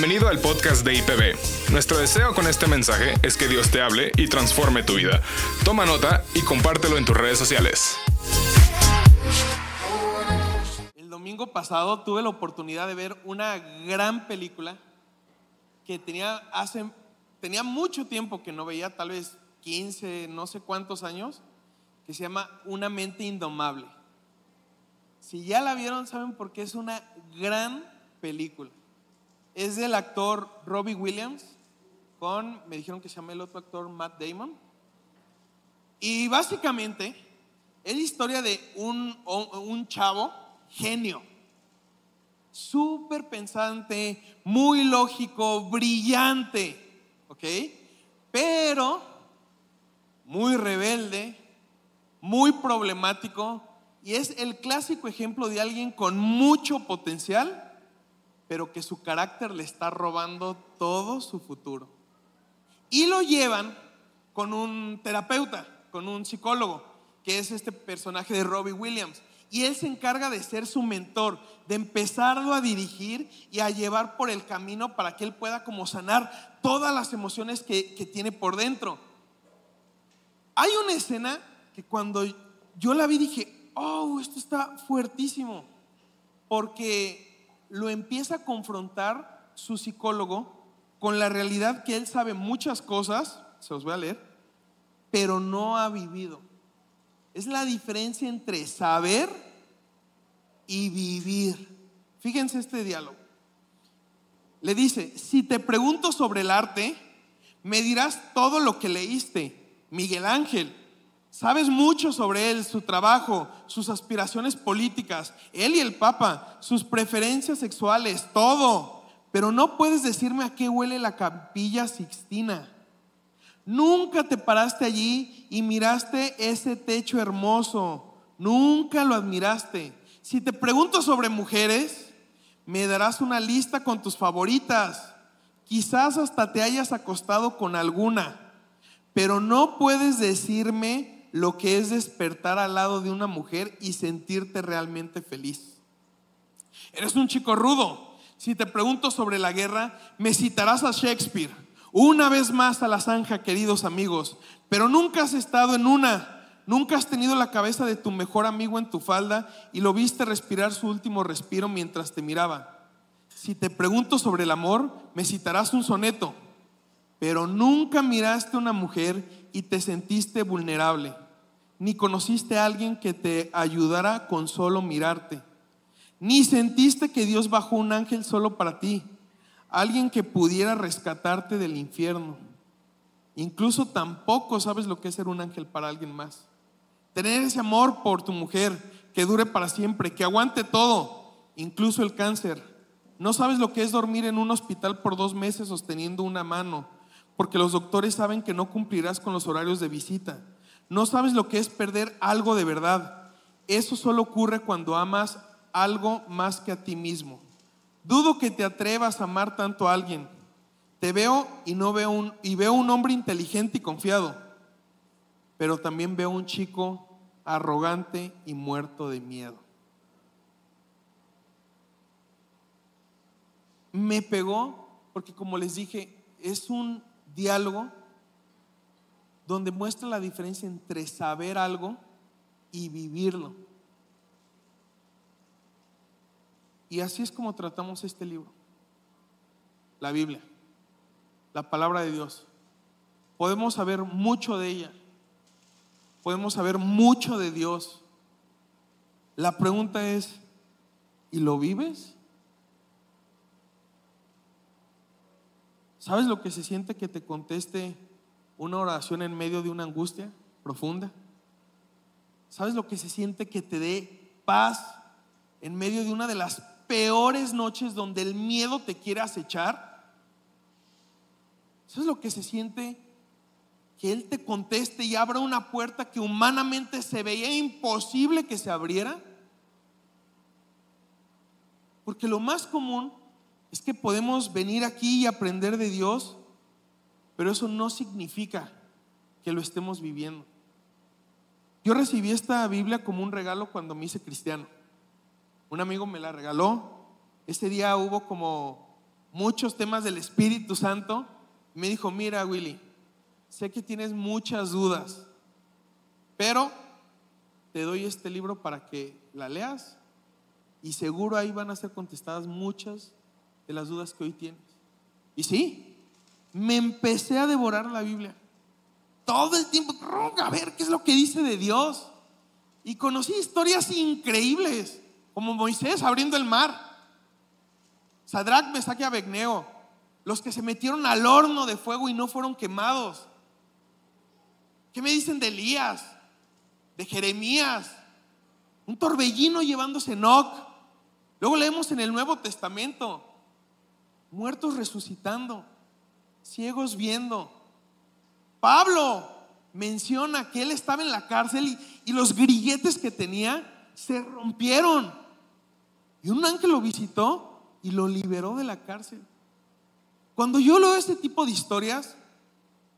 Bienvenido al podcast de IPB. Nuestro deseo con este mensaje es que Dios te hable y transforme tu vida. Toma nota y compártelo en tus redes sociales. El domingo pasado tuve la oportunidad de ver una gran película que tenía hace tenía mucho tiempo que no veía, tal vez 15, no sé cuántos años, que se llama Una mente indomable. Si ya la vieron, saben por qué es una gran película. Es del actor Robbie Williams con, me dijeron que se llama el otro actor Matt Damon. Y básicamente es la historia de un, un chavo genio, súper pensante, muy lógico, brillante, ¿ok? Pero muy rebelde, muy problemático y es el clásico ejemplo de alguien con mucho potencial, pero que su carácter le está robando todo su futuro. Y lo llevan con un terapeuta, con un psicólogo, que es este personaje de Robbie Williams. Y él se encarga de ser su mentor, de empezarlo a dirigir y a llevar por el camino para que él pueda como sanar todas las emociones que, que tiene por dentro. Hay una escena que cuando yo la vi dije, oh, esto está fuertísimo, porque lo empieza a confrontar su psicólogo con la realidad que él sabe muchas cosas, se los voy a leer, pero no ha vivido. Es la diferencia entre saber y vivir. Fíjense este diálogo. Le dice, si te pregunto sobre el arte, me dirás todo lo que leíste. Miguel Ángel, sabes mucho sobre él, su trabajo, sus aspiraciones políticas, él y el Papa, sus preferencias sexuales, todo. Pero no puedes decirme a qué huele la capilla Sixtina. Nunca te paraste allí y miraste ese techo hermoso. Nunca lo admiraste. Si te pregunto sobre mujeres, me darás una lista con tus favoritas. Quizás hasta te hayas acostado con alguna. Pero no puedes decirme lo que es despertar al lado de una mujer y sentirte realmente feliz. Eres un chico rudo. Si te pregunto sobre la guerra, me citarás a Shakespeare una vez más a la zanja, queridos amigos, pero nunca has estado en una. Nunca has tenido la cabeza de tu mejor amigo en tu falda y lo viste respirar su último respiro mientras te miraba. Si te pregunto sobre el amor, me citarás un soneto, pero nunca miraste a una mujer y te sentiste vulnerable, ni conociste a alguien que te ayudara con solo mirarte, ni sentiste que Dios bajó un ángel solo para ti alguien que pudiera rescatarte del infierno. Incluso tampoco sabes lo que es ser un ángel para alguien más. Tener ese amor por tu mujer que dure para siempre, que aguante todo, incluso el cáncer. No sabes lo que es dormir en un hospital por dos meses sosteniendo una mano, porque los doctores saben que no cumplirás con los horarios de visita. No sabes lo que es perder algo de verdad. Eso solo ocurre cuando amas algo más que a ti mismo. Dudo que te atrevas a amar tanto a alguien. Te veo y no veo un y veo un hombre inteligente y confiado, pero también veo un chico arrogante y muerto de miedo. Me pegó porque como les dije, es un diálogo donde muestra la diferencia entre saber algo y vivirlo. Y así es como tratamos este libro, la Biblia, la palabra de Dios. Podemos saber mucho de ella, podemos saber mucho de Dios. La pregunta es, ¿y lo vives? ¿Sabes lo que se siente que te conteste una oración en medio de una angustia profunda? ¿Sabes lo que se siente que te dé paz en medio de una de las peores noches donde el miedo te quiere acechar? ¿Eso es lo que se siente? Que Él te conteste y abra una puerta que humanamente se veía imposible que se abriera. Porque lo más común es que podemos venir aquí y aprender de Dios, pero eso no significa que lo estemos viviendo. Yo recibí esta Biblia como un regalo cuando me hice cristiano. Un amigo me la regaló. Ese día hubo como muchos temas del Espíritu Santo. Me dijo, mira Willy, sé que tienes muchas dudas, pero te doy este libro para que la leas y seguro ahí van a ser contestadas muchas de las dudas que hoy tienes. Y sí, me empecé a devorar la Biblia. Todo el tiempo, a ver qué es lo que dice de Dios. Y conocí historias increíbles, como Moisés abriendo el mar. Sadrach, Mesach y Abednego, los que se metieron al horno de fuego y no fueron quemados. ¿Qué me dicen de Elías? De Jeremías. Un torbellino llevándose Enoch. Luego leemos en el Nuevo Testamento, muertos resucitando, ciegos viendo. Pablo menciona que él estaba en la cárcel y, los grilletes que tenía se rompieron. Y un ángel lo visitó y lo liberó de la cárcel. Cuando yo leo este tipo de historias,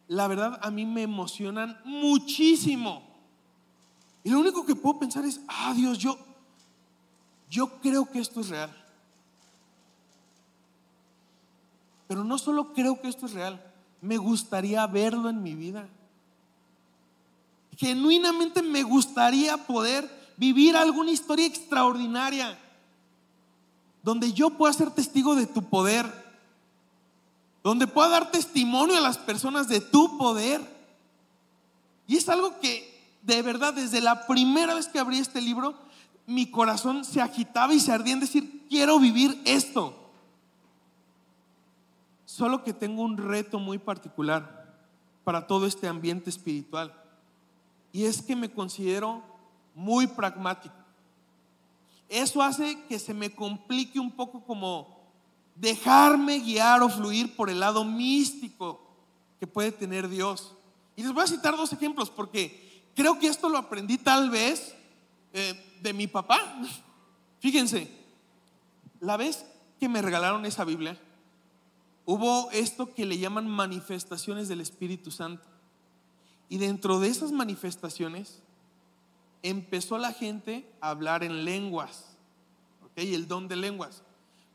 la verdad a mí me emocionan muchísimo. Y lo único que puedo pensar es, ah Dios, yo, yo creo que esto es real. Pero no solo creo que esto es real, me gustaría verlo en mi vida. Genuinamente me gustaría poder vivir alguna historia extraordinaria donde yo pueda ser testigo de tu poder, donde pueda dar testimonio a las personas de tu poder. Y es algo que de verdad desde la primera vez que abrí este libro, mi corazón se agitaba y se ardía en decir, quiero vivir esto. Solo que tengo un reto muy particular para todo este ambiente espiritual. Y es que me considero muy pragmático. Eso hace que se me complique un poco como dejarme guiar o fluir por el lado místico que puede tener Dios. Y les voy a citar dos ejemplos porque creo que esto lo aprendí tal vez eh, de mi papá. Fíjense, la vez que me regalaron esa Biblia, hubo esto que le llaman manifestaciones del Espíritu Santo. Y dentro de esas manifestaciones empezó la gente a hablar en lenguas, ¿ok? El don de lenguas.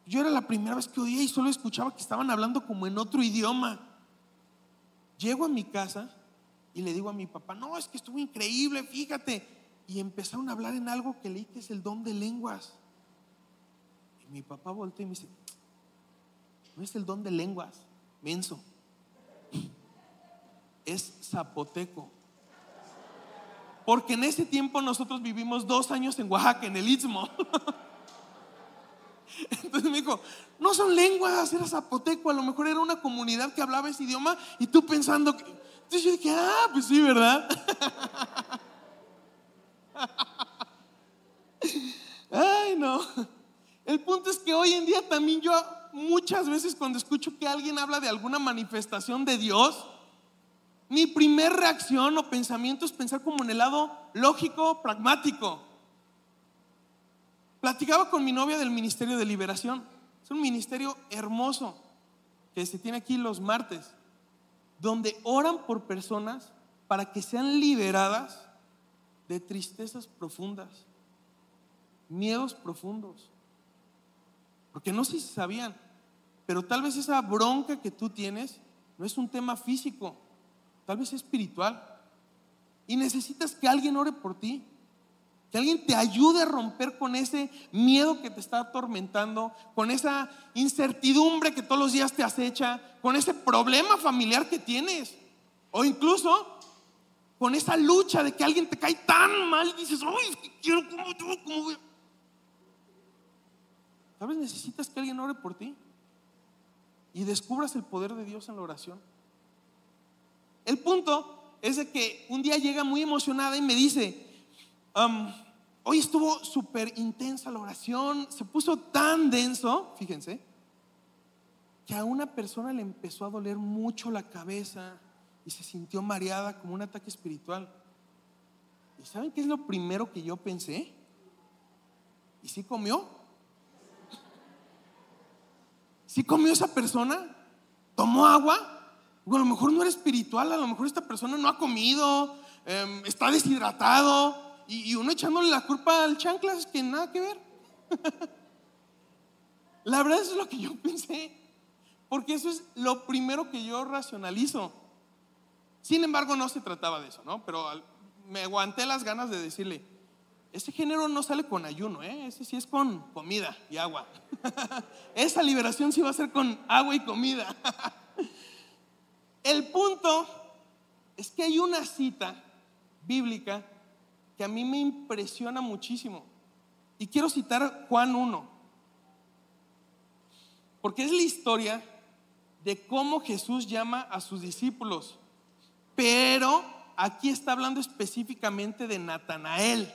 Yo era la primera vez que oía y solo escuchaba que estaban hablando como en otro idioma. Llego a mi casa y le digo a mi papá, no, es que estuvo increíble, fíjate. Y empezaron a hablar en algo que leí que es el don de lenguas. Y mi papá volteó y me dice, no es el don de lenguas, menso. Es zapoteco. Porque en ese tiempo nosotros vivimos dos años en Oaxaca, en el Istmo. Entonces me dijo, no son lenguas, era zapoteco, a lo mejor era una comunidad que hablaba ese idioma y tú pensando que... Entonces yo dije, ah, pues sí, ¿verdad? Ay, no. El punto es que hoy en día también yo muchas veces cuando escucho que alguien habla de alguna manifestación de Dios, mi primer reacción o pensamiento es pensar como en el lado lógico, pragmático. Platicaba con mi novia del Ministerio de Liberación. Es un ministerio hermoso que se tiene aquí los martes, donde oran por personas para que sean liberadas de tristezas profundas, miedos profundos. Porque no sé si sabían, pero tal vez esa bronca que tú tienes no es un tema físico, tal vez es espiritual. Y necesitas que alguien ore por ti, que alguien te ayude a romper con ese miedo que te está atormentando, con esa incertidumbre que todos los días te acecha, con ese problema familiar que tienes. O incluso con esa lucha de que alguien te cae tan mal y dices, ¡ay, es que quiero, ¿cómo, cómo voy? ¿Sabes? Necesitas que alguien ore por ti y descubras el poder de Dios en la oración. El punto es de que un día llega muy emocionada y me dice, hoy estuvo súper intensa la oración, se puso tan denso, fíjense, que a una persona le empezó a doler mucho la cabeza y se sintió mareada como un ataque espiritual. ¿Y saben qué es lo primero que yo pensé? ¿Y si comió? ¿Sí comió esa persona? ¿Tomó agua? a lo mejor no era espiritual, a lo mejor esta persona no ha comido, em, está deshidratado y, uno echándole la culpa al chanclas que nada que ver. la verdad es lo que yo pensé. porque eso es lo primero que yo racionalizo. Sin embargo, no se trataba de eso, ¿no? Pero me aguanté las ganas de decirle, ese género no sale con ayuno, ¿eh? ese sí es con comida y agua. Esa liberación sí va a ser con agua y comida. El punto es que hay una cita bíblica que a mí me impresiona muchísimo. Y quiero citar Juan 1, porque es la historia de cómo Jesús llama a sus discípulos. Pero aquí está hablando específicamente de Natanael,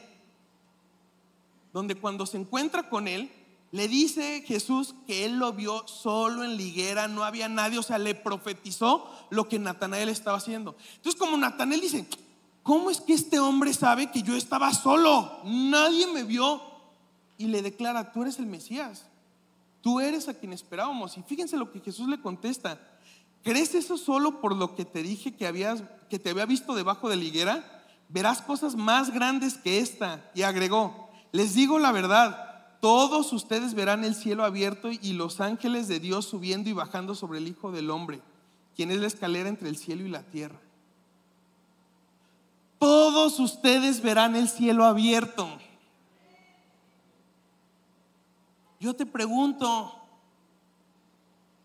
donde cuando se encuentra con él, le dice Jesús que él lo vio solo en liguera, no había nadie, o sea, le profetizó lo que Natanael estaba haciendo. Entonces, como Natanael dice, ¿cómo es que este hombre sabe que yo estaba solo? Nadie me vio. Y le declara, tú eres el Mesías, tú eres a quien esperábamos. Y fíjense lo que Jesús le contesta, ¿crees eso solo por lo que te dije que, habías, que te había visto debajo de la higuera? Verás cosas más grandes que esta. Y agregó, les digo la verdad todos ustedes verán el cielo abierto y los ángeles de Dios subiendo y bajando sobre el Hijo del Hombre, quien es la escalera entre el cielo y la tierra. Todos ustedes verán el cielo abierto. Yo te pregunto,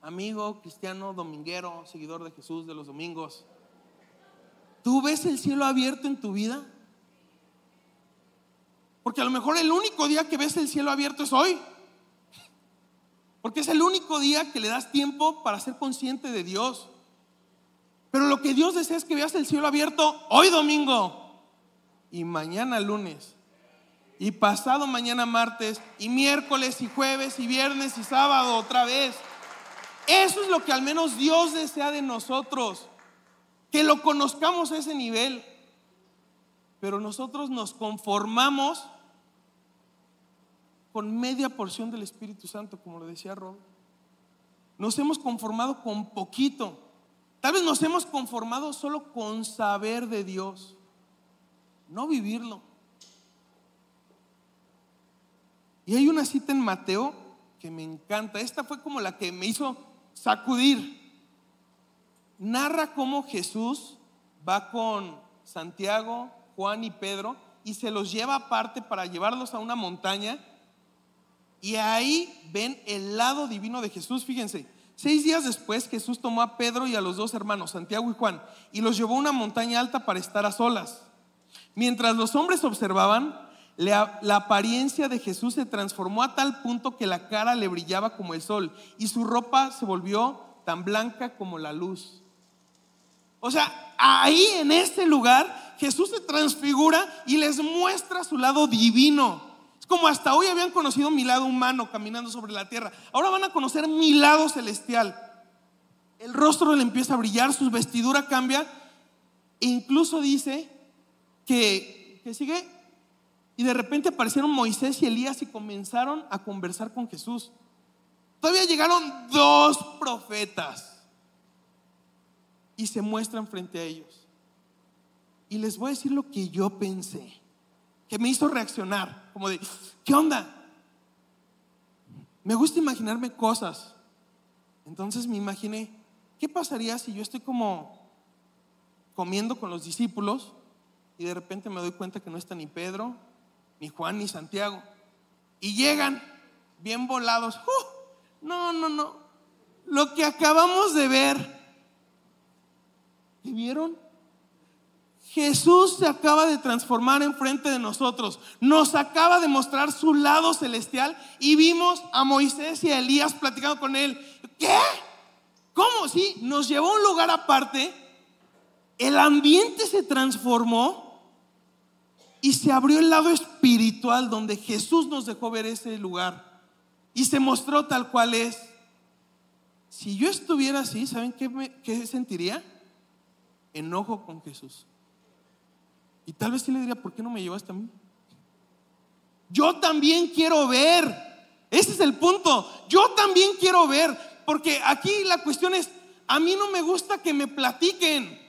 amigo cristiano, dominguero, seguidor de Jesús de los domingos, ¿tú ves el cielo abierto en tu vida? Porque a lo mejor el único día que ves el cielo abierto es hoy. Porque es el único día que le das tiempo para ser consciente de Dios. Pero lo que Dios desea es que veas el cielo abierto hoy domingo y mañana lunes y pasado mañana martes y miércoles y jueves y viernes y sábado otra vez. Eso es lo que al menos Dios desea de nosotros, que lo conozcamos a ese nivel. Pero nosotros nos conformamos con media porción del Espíritu Santo, como lo decía Rob. Nos hemos conformado con poquito. Tal vez nos hemos conformado solo con saber de Dios, no vivirlo. Y hay una cita en Mateo que me encanta. Esta fue como la que me hizo sacudir. Narra cómo Jesús va con Santiago, Juan y Pedro y se los lleva aparte para llevarlos a una montaña y ahí ven el lado divino de Jesús. Fíjense, seis días después Jesús tomó a Pedro y a los dos hermanos, Santiago y Juan, y los llevó a una montaña alta para estar a solas. Mientras los hombres observaban, la, apariencia de Jesús se transformó a tal punto que la cara le brillaba como el sol y su ropa se volvió tan blanca como la luz. O sea, ahí en este lugar Jesús se transfigura y les muestra su lado divino como hasta hoy habían conocido mi lado humano caminando sobre la tierra. Ahora van a conocer mi lado celestial. El rostro le empieza a brillar, su vestidura cambia. E incluso dice que, que sigue. Y de repente aparecieron Moisés y Elías y comenzaron a conversar con Jesús. Todavía llegaron dos profetas y se muestran frente a ellos. Y les voy a decir lo que yo pensé que me hizo reaccionar, como de, ¿qué onda? Me gusta imaginarme cosas. Entonces me imaginé, ¿qué pasaría si yo estoy como comiendo con los discípulos y de repente me doy cuenta que no está ni Pedro, ni Juan, ni Santiago? Y llegan bien volados. ¡Uh! no, no, no. Lo que acabamos de ver. ¿Y vieron? Jesús se acaba de transformar enfrente de nosotros, nos acaba de mostrar su lado celestial y vimos a Moisés y a Elías platicando con él. ¿Qué? ¿Cómo? Sí, nos llevó a un lugar aparte, el ambiente se transformó y se abrió el lado espiritual donde Jesús nos dejó ver ese lugar y se mostró tal cual es. Si yo estuviera así, ¿saben qué, qué sentiría? Enojo con Jesús. Y tal vez sí le diría, ¿por qué no me llevaste a mí? Yo también quiero ver. Ese es el punto. Yo también quiero ver. Porque aquí la cuestión es, a mí no me gusta que me platiquen.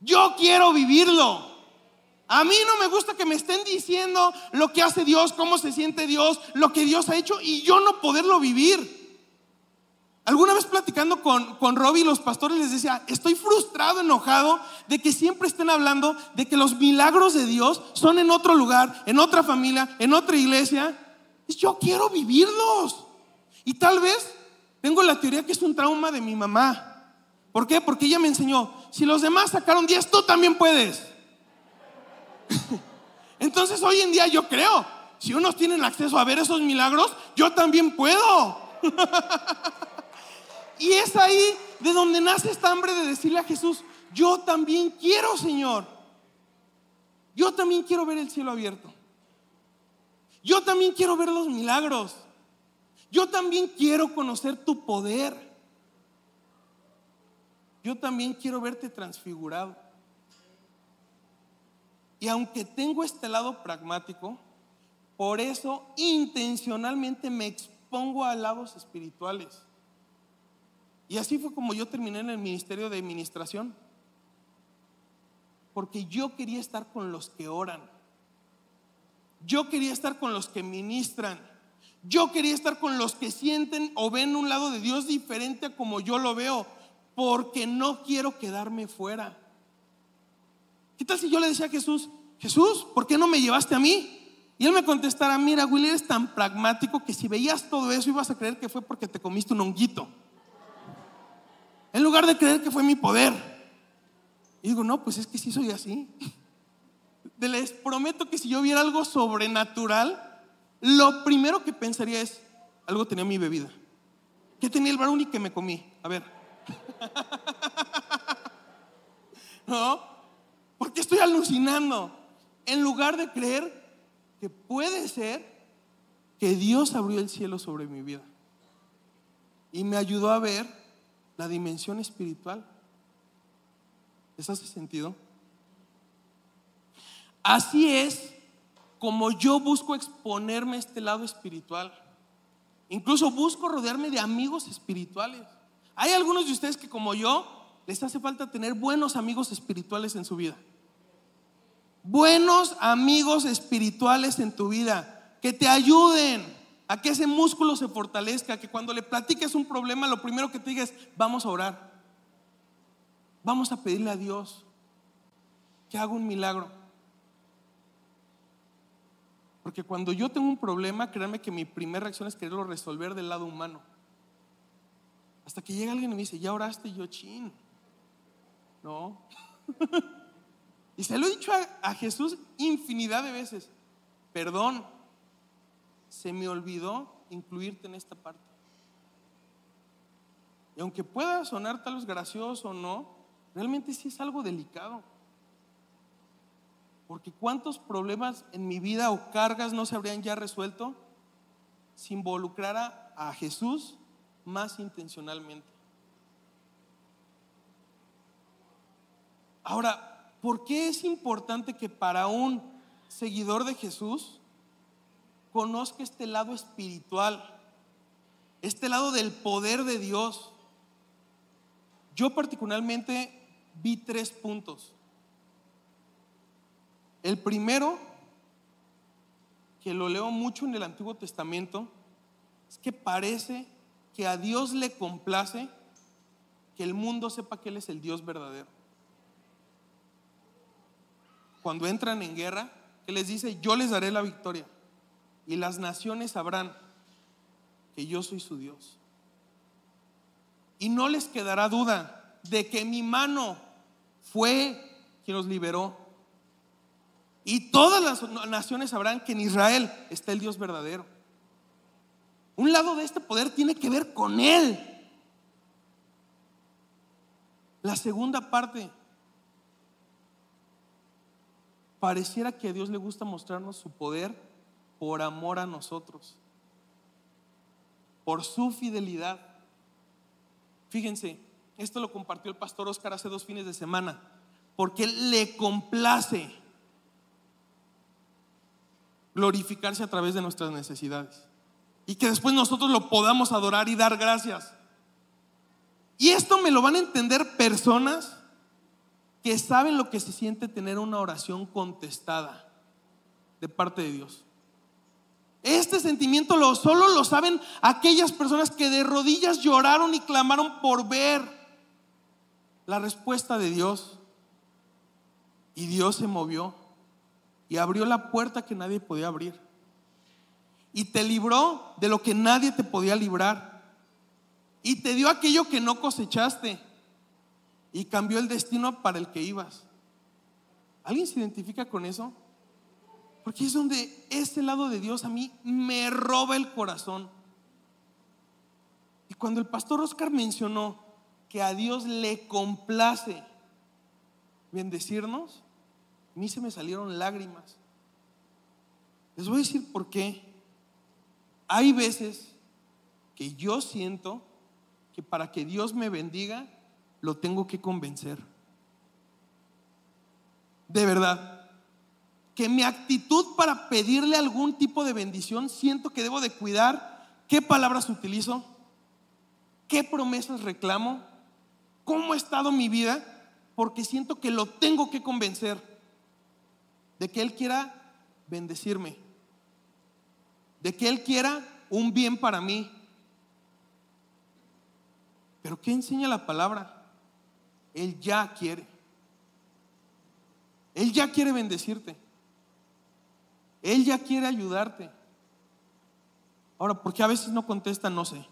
Yo quiero vivirlo. A mí no me gusta que me estén diciendo lo que hace Dios, cómo se siente Dios, lo que Dios ha hecho y yo no poderlo vivir. Alguna vez platicando con, con Robbie, los pastores les decía, estoy frustrado, enojado de que siempre estén hablando de que los milagros de Dios son en otro lugar, en otra familia, en otra iglesia. Yo quiero vivirlos. Y tal vez tengo la teoría que es un trauma de mi mamá. ¿Por qué? Porque ella me enseñó, si los demás sacaron 10, tú también puedes. Entonces hoy en día yo creo, si unos tienen acceso a ver esos milagros, yo también puedo. Y es ahí de donde nace esta hambre de decirle a Jesús, yo también quiero, Señor. Yo también quiero ver el cielo abierto. Yo también quiero ver los milagros. Yo también quiero conocer tu poder. Yo también quiero verte transfigurado. Y aunque tengo este lado pragmático, por eso intencionalmente me expongo a lados espirituales. Y así fue como yo terminé en el ministerio de administración. Porque yo quería estar con los que oran. Yo quería estar con los que ministran. Yo quería estar con los que sienten o ven un lado de Dios diferente a como yo lo veo. Porque no quiero quedarme fuera. ¿Qué tal si yo le decía a Jesús, Jesús, ¿por qué no me llevaste a mí? Y él me contestara, mira, Willy, eres tan pragmático que si veías todo eso ibas a creer que fue porque te comiste un honguito. En lugar de creer que fue mi poder. Y digo, no, pues es que sí soy así. Les prometo que si yo viera algo sobrenatural, lo primero que pensaría es, algo tenía mi bebida. ¿Qué tenía el brownie que me comí? A ver. ¿No? Porque estoy alucinando. En lugar de creer que puede ser que Dios abrió el cielo sobre mi vida. Y me ayudó a ver la dimensión espiritual. ¿Les hace sentido? Así es como yo busco exponerme a este lado espiritual. Incluso busco rodearme de amigos espirituales. Hay algunos de ustedes que como yo les hace falta tener buenos amigos espirituales en su vida. Buenos amigos espirituales en tu vida que te ayuden a que ese músculo se fortalezca, que cuando le platiques un problema, lo primero que te digas vamos a orar. Vamos a pedirle a Dios que haga un milagro. Porque cuando yo tengo un problema, créanme que mi primera reacción es quererlo resolver del lado humano. Hasta que llega alguien y me dice, ya oraste, yo chin. No. y se lo he dicho a Jesús infinidad de veces. Perdón, se me olvidó incluirte en esta parte. Y aunque pueda sonar tal vez gracioso o no, realmente sí es algo delicado. Porque cuántos problemas en mi vida o cargas no se habrían ya resuelto si involucrara a Jesús más intencionalmente. Ahora, ¿por qué es importante que para un seguidor de Jesús conozca este lado espiritual, este lado del poder de Dios. Yo particularmente vi tres puntos. El primero, que lo leo mucho en el Antiguo Testamento, es que parece que a Dios le complace que el mundo sepa que Él es el Dios verdadero. Cuando entran en guerra, Él les dice, yo les daré la victoria y las naciones sabrán que yo soy su Dios. Y no les quedará duda de que mi mano fue quien los liberó. Y todas las naciones sabrán que en Israel está el Dios verdadero. Un lado de este poder tiene que ver con Él. La segunda parte, pareciera que a Dios le gusta mostrarnos su poder por amor a nosotros, por su fidelidad. Fíjense, esto lo compartió el pastor Oscar hace dos fines de semana, porque le complace glorificarse a través de nuestras necesidades y que después nosotros lo podamos adorar y dar gracias. Y esto me lo van a entender personas que saben lo que se siente tener una oración contestada de parte de Dios. Este sentimiento lo, solo lo saben aquellas personas que de rodillas lloraron y clamaron por ver la respuesta de Dios. Y Dios se movió y abrió la puerta que nadie podía abrir. Y te libró de lo que nadie te podía librar. Y te dio aquello que no cosechaste. Y cambió el destino para el que ibas. ¿Alguien se identifica con eso? Porque es donde este lado de Dios a mí me roba el corazón. Y cuando el pastor Oscar mencionó que a Dios le complace bendecirnos, a mí se me salieron lágrimas. Les voy a decir por qué. Hay veces que yo siento que para que Dios me bendiga, lo tengo que convencer. De verdad que mi actitud para pedirle algún tipo de bendición, siento que debo de cuidar qué palabras utilizo, qué promesas reclamo, cómo ha estado mi vida, porque siento que lo tengo que convencer de que Él quiera bendecirme, de que Él quiera un bien para mí. Pero ¿qué enseña la palabra? Él ya quiere. Él ya quiere bendecirte. Él ya quiere ayudarte. Ahora, ¿por qué a veces no contesta? No sé.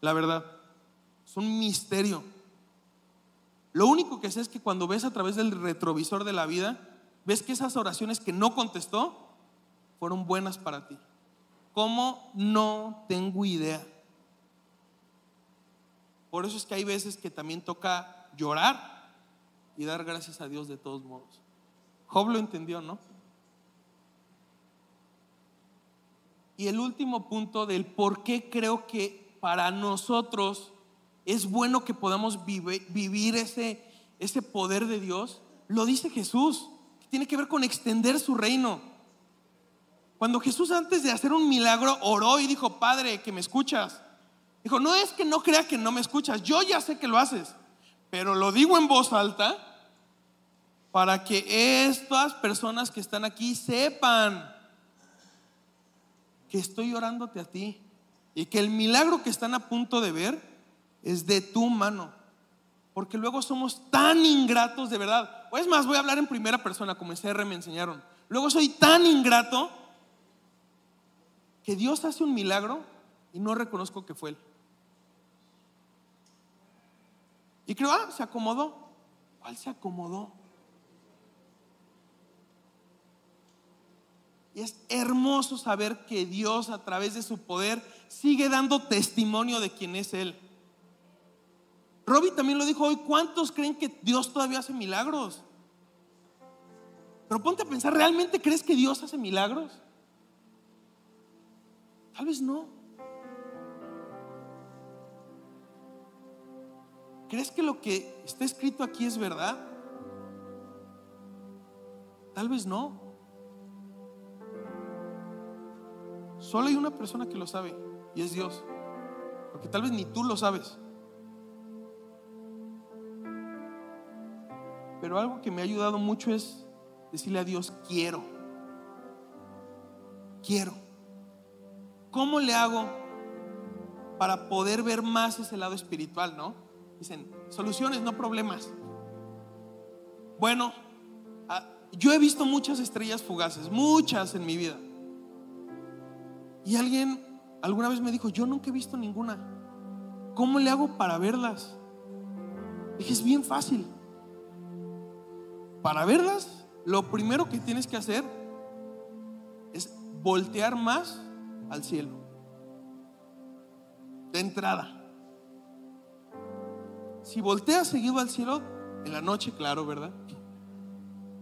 La verdad, es un misterio. Lo único que sé es que cuando ves a través del retrovisor de la vida, ves que esas oraciones que no contestó fueron buenas para ti. ¿Cómo? No tengo idea. Por eso es que hay veces que también toca llorar y dar gracias a Dios de todos modos. Job lo entendió, ¿no? Y el último punto del por qué creo que para nosotros es bueno que podamos vivir ese, poder de Dios, lo dice Jesús, tiene que ver con extender su reino. Cuando Jesús antes de hacer un milagro oró y dijo, Padre, que me escuchas. Dijo, no es que no crea que no me escuchas, yo ya sé que lo haces, pero lo digo en voz alta para que estas personas que están aquí sepan que estoy orándote a ti y que el milagro que están a punto de ver es de tu mano. Porque luego somos tan ingratos de verdad. O es más, voy a hablar en primera persona, como en CR me enseñaron. Luego soy tan ingrato que Dios hace un milagro y no reconozco que fue Él. Y creo, ah, se acomodó. ¿Cuál se acomodó? Es hermoso saber que Dios a través de su poder sigue dando testimonio de quién es Él. Robbie también lo dijo hoy, ¿cuántos creen que Dios todavía hace milagros? Pero ponte a pensar, ¿realmente crees que Dios hace milagros? Tal vez no. ¿Crees que lo que está escrito aquí es verdad? Tal vez no. Solo hay una persona que lo sabe y es Dios. Porque tal vez ni tú lo sabes. Pero algo que me ha ayudado mucho es decirle a Dios, quiero. Quiero. ¿Cómo le hago para poder ver más ese lado espiritual, no? Dicen, soluciones, no problemas. Bueno, ah, yo he visto muchas estrellas fugaces, muchas en mi vida. Y alguien alguna vez me dijo, yo nunca he visto ninguna. ¿Cómo le hago para verlas? Dije, es bien fácil. Para verlas, lo primero que tienes que hacer es voltear más al cielo. De entrada. Si volteas seguido al cielo, en la noche, claro, ¿verdad?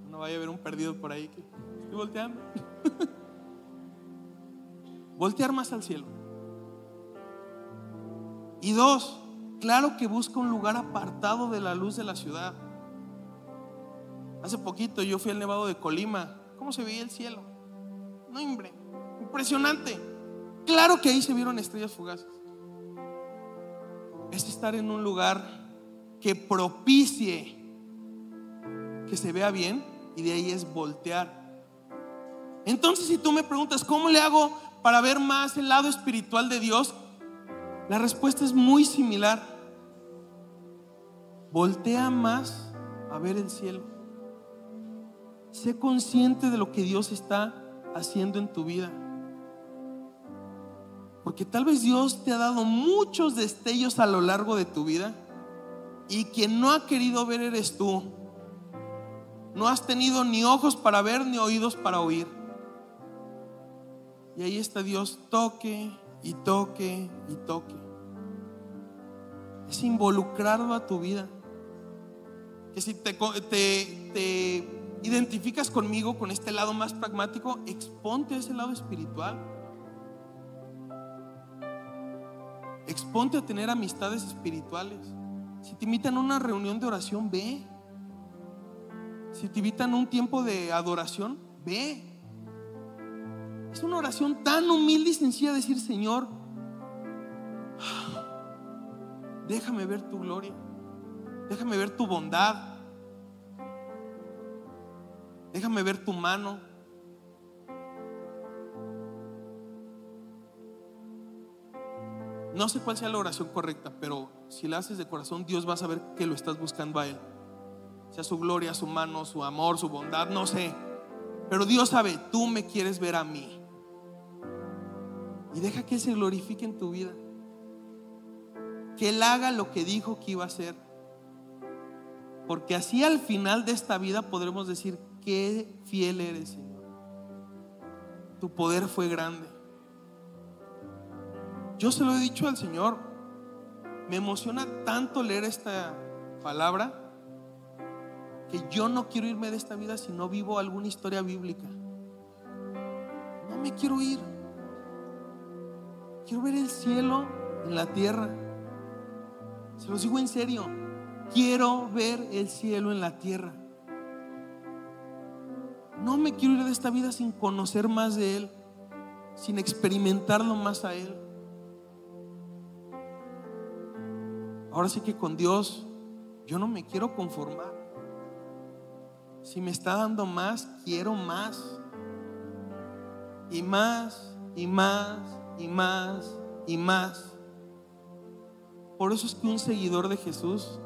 No vaya a haber un perdido por ahí que estoy volteando. voltear más al cielo. Y dos, claro que busca un lugar apartado de la luz de la ciudad. Hace poquito yo fui al Nevado de Colima. ¿Cómo se veía el cielo? No, hombre, impresionante. Claro que ahí se vieron estrellas fugaces. Es estar en un lugar que propicie que se vea bien y de ahí es voltear Entonces, si tú me preguntas, ¿cómo le hago para ver más el lado espiritual de Dios? La respuesta es muy similar. Voltea más a ver el cielo. Sé consciente de lo que Dios está haciendo en tu vida. Porque tal vez Dios te ha dado muchos destellos a lo largo de tu vida y quien no ha querido ver eres tú. No has tenido ni ojos para ver ni oídos para oír. Y ahí está Dios, toque y toque y toque. Es involucrado a tu vida. Que si te, te, te identificas conmigo con este lado más pragmático, exponte a ese lado espiritual. Exponte a tener amistades espirituales. Si te invitan a una reunión de oración, ve. Si te invitan a un tiempo de adoración, ve. Es una oración tan humilde y sencilla decir, Señor, déjame ver tu gloria, déjame ver tu bondad, déjame ver tu mano, No sé cuál sea la oración correcta, pero si la haces de corazón, Dios va a saber que lo estás buscando a Él. Sea su gloria, su mano, su amor, su bondad, no sé. Pero Dios sabe, tú me quieres ver a mí. Y deja que Él se glorifique en tu vida. Que Él haga lo que dijo que iba a hacer. Porque así al final de esta vida podremos decir, qué fiel eres, Señor. Tu poder fue grande. Yo se lo he dicho al Señor. Me emociona tanto leer esta palabra que yo no quiero irme de esta vida si no vivo alguna historia bíblica. No me quiero ir. Quiero ver el cielo en la tierra. Se los digo en serio. Quiero ver el cielo en la tierra. No me quiero ir de esta vida sin conocer más de Él, sin experimentarlo más a Él. Ahora sí que con Dios yo no me quiero conformar. Si me está dando más, quiero más. Y más, y más, y más, y más. Por eso es que un seguidor de Jesús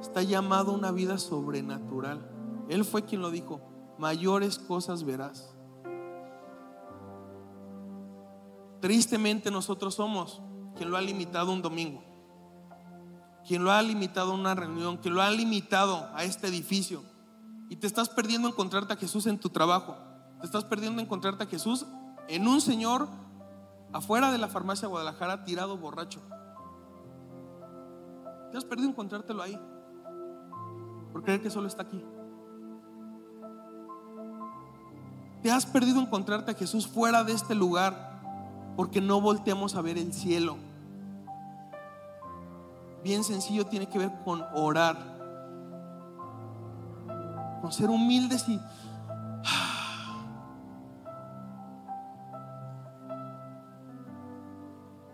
está llamado a una vida sobrenatural. Él fue quien lo dijo, mayores cosas verás. Tristemente nosotros somos quien lo ha limitado un domingo quien lo ha limitado a una reunión, quien lo ha limitado a este edificio. Y te estás perdiendo encontrarte a Jesús en tu trabajo. Te estás perdiendo encontrarte a Jesús en un señor afuera de la farmacia Guadalajara tirado borracho. Te has perdido encontrártelo ahí. Por creer que solo está aquí. Te has perdido encontrarte a Jesús fuera de este lugar porque no volteamos a ver el cielo bien sencillo tiene que ver con orar, con ser humildes y...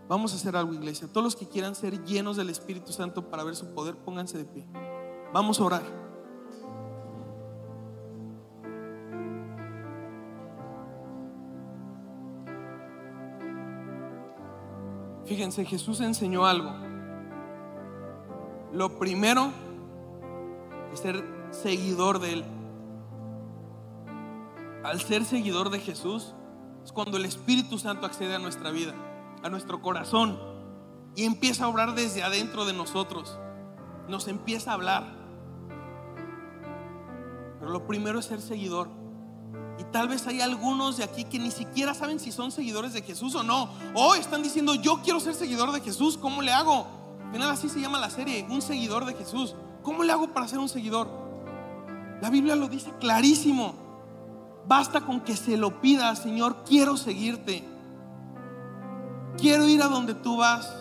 Vamos a hacer algo, iglesia. Todos los que quieran ser llenos del Espíritu Santo para ver su poder, pónganse de pie. Vamos a orar. Fíjense, Jesús enseñó algo. Lo primero es ser seguidor de Él. Al ser seguidor de Jesús es cuando el Espíritu Santo accede a nuestra vida, a nuestro corazón y empieza a obrar desde adentro de nosotros. Nos empieza a hablar. Pero lo primero es ser seguidor. Y tal vez hay algunos de aquí que ni siquiera saben si son seguidores de Jesús o no. O están diciendo, yo quiero ser seguidor de Jesús, ¿cómo le hago? final así se llama la serie, un seguidor de Jesús. ¿Cómo le hago para ser un seguidor? La Biblia lo dice clarísimo. Basta con que se lo pida, Señor, quiero seguirte. Quiero ir a donde tú vas.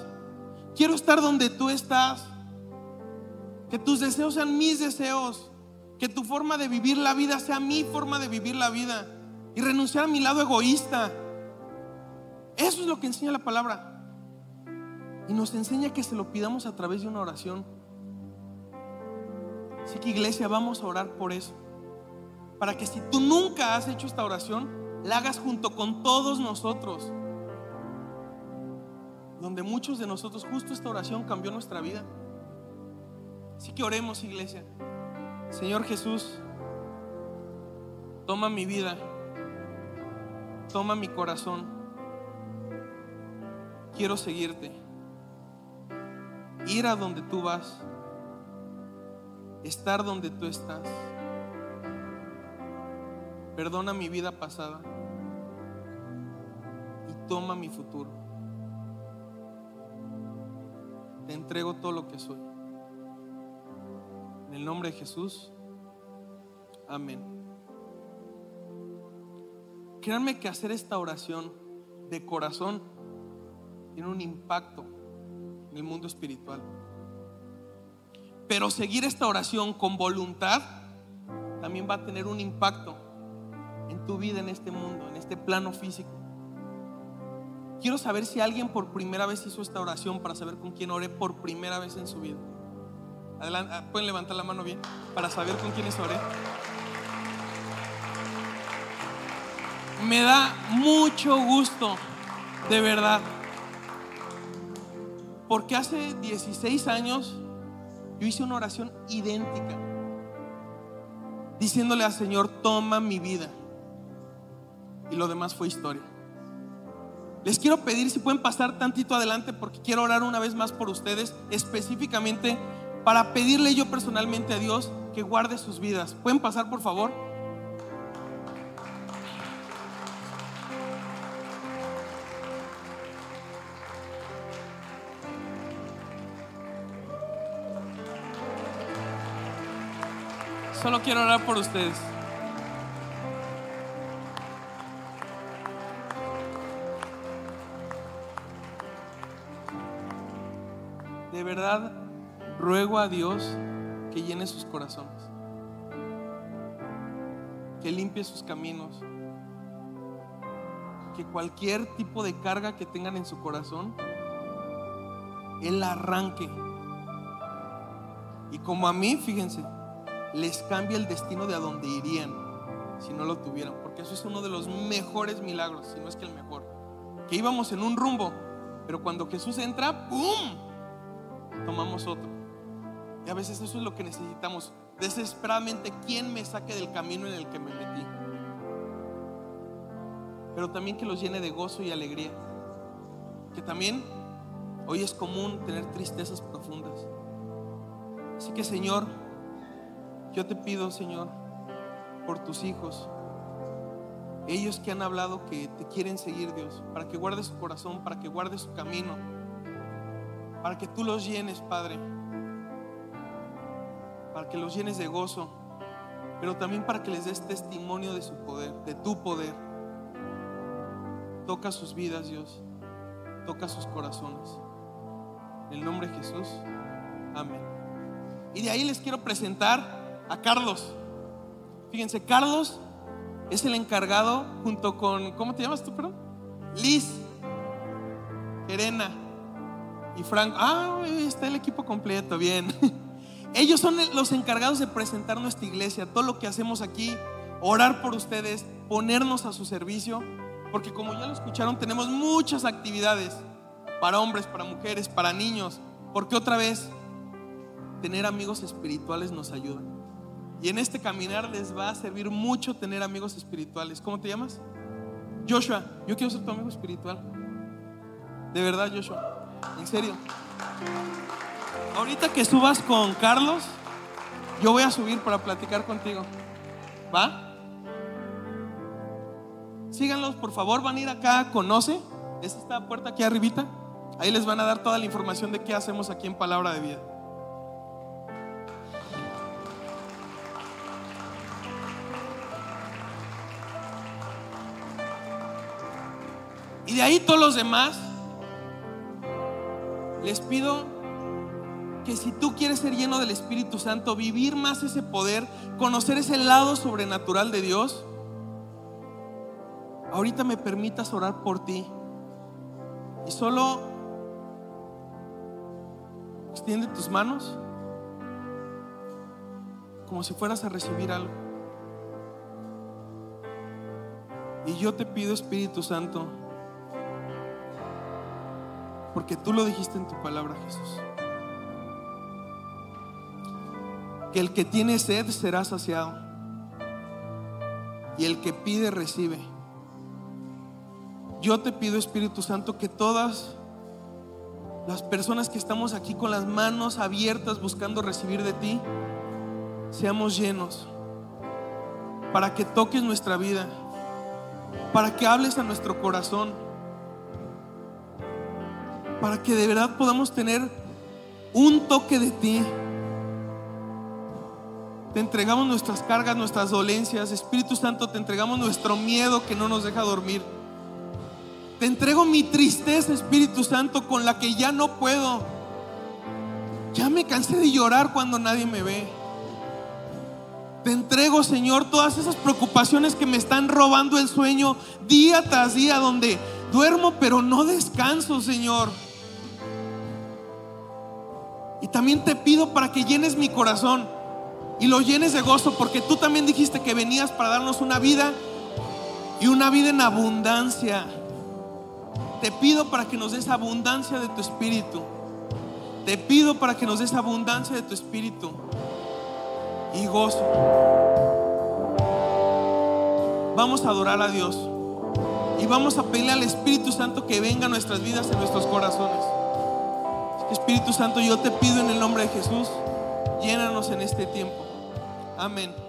Quiero estar donde tú estás. Que tus deseos sean mis deseos. Que tu forma de vivir la vida sea mi forma de vivir la vida. Y renunciar a mi lado egoísta. Eso es lo que enseña la palabra. Y nos enseña que se lo pidamos a través de una oración. Así que iglesia, vamos a orar por eso. Para que si tú nunca has hecho esta oración, la hagas junto con todos nosotros. Donde muchos de nosotros, justo esta oración cambió nuestra vida. Así que oremos, iglesia. Señor Jesús, toma mi vida, toma mi corazón. Quiero seguirte, ir a donde tú vas, estar donde tú estás. Perdona mi vida pasada y toma mi futuro. Entrego todo lo que soy. En el nombre de Jesús. Amén. Créanme que hacer esta oración de corazón tiene un impacto en el mundo espiritual. Pero seguir esta oración con voluntad también va a tener un impacto en tu vida en este mundo, en este plano físico. Quiero saber si alguien por primera vez hizo esta oración para saber con quién oré por primera vez en su vida. Adelante, ah, pueden levantar la mano bien para saber con quiénes oré. Me da mucho gusto, de verdad. Porque hace 16 años yo hice una oración idéntica, diciéndole al Señor, toma mi vida. Y lo demás fue historia. Les quiero pedir si pueden pasar tantito adelante porque quiero orar una vez más por ustedes, específicamente para pedirle yo personalmente a Dios que guarde sus vidas. ¿Pueden pasar por favor? Solo quiero orar por ustedes. Verdad, ruego a Dios que llene sus corazones, que limpie sus caminos, que cualquier tipo de carga que tengan en su corazón, Él arranque. Y como a mí, fíjense, les cambia el destino de a donde irían si no lo tuvieran, porque eso es uno de los mejores milagros, si no es que el mejor. Que íbamos en un rumbo, pero cuando Jesús entra, ¡pum! Tomamos otro. Y a veces eso es lo que necesitamos. Desesperadamente, ¿quién me saque del camino en el que me metí? Pero también que los llene de gozo y alegría. Que también hoy es común tener tristezas profundas. Así que Señor, yo te pido, Señor, por tus hijos, ellos que han hablado que te quieren seguir, Dios, para que guarde su corazón, para que guarde su camino para que tú los llenes, Padre, para que los llenes de gozo, pero también para que les des testimonio de su poder, de tu poder. Toca sus vidas, Dios, toca sus corazones. En el nombre de Jesús, amén. Y de ahí les quiero presentar a Carlos. Fíjense, Carlos es el encargado junto con, ¿cómo te llamas tú, perdón? Liz, Serena y Frank, ah, está el equipo completo, bien. Ellos son los encargados de presentar nuestra iglesia, todo lo que hacemos aquí, orar por ustedes, ponernos a su servicio, porque como ya lo escucharon, tenemos muchas actividades para hombres, para mujeres, para niños, porque otra vez, tener amigos espirituales nos ayuda. Y en este caminar les va a servir mucho tener amigos espirituales. ¿Cómo te llamas? Joshua, yo quiero ser tu amigo espiritual. De verdad, Joshua. En serio. Ahorita que subas con Carlos, yo voy a subir para platicar contigo. ¿Va? Síganlos, por favor, van a ir acá, conoce. Es esta puerta aquí arribita. Ahí les van a dar toda la información de qué hacemos aquí en Palabra de Vida. Y de ahí todos los demás les pido que si tú quieres ser lleno del Espíritu Santo, vivir más ese poder, conocer ese lado sobrenatural de Dios, ahorita me permitas orar por ti. Y solo extiende tus manos como si fueras a recibir algo. Y yo te pido, Espíritu Santo, porque tú lo dijiste en tu palabra, Jesús, que el que tiene sed será saciado y el que pide recibe. Yo te pido, Espíritu Santo, que todas las personas que estamos aquí con las manos abiertas buscando recibir de ti, seamos llenos para que toques nuestra vida, para que hables a nuestro corazón, para que de verdad podamos tener un toque de ti. Te entregamos nuestras cargas, nuestras dolencias. Espíritu Santo, te entregamos nuestro miedo que no nos deja dormir. Te entrego mi tristeza, Espíritu Santo, con la que ya no puedo. Ya me cansé de llorar cuando nadie me ve. Te entrego, Señor, todas esas preocupaciones que me están robando el sueño día tras día, donde duermo pero no descanso, Señor. Y también te pido para que llenes mi corazón y lo llenes de gozo, porque tú también dijiste que venías para darnos una vida y una vida en abundancia. Te pido para que nos des abundancia de tu espíritu. Te pido para que nos des abundancia de tu espíritu y gozo. Vamos a adorar a Dios y vamos a pedirle al Espíritu Santo que venga a nuestras vidas, en nuestros corazones. Espíritu Santo, yo te pido en el nombre de Jesús, llénanos en este tiempo. Amén.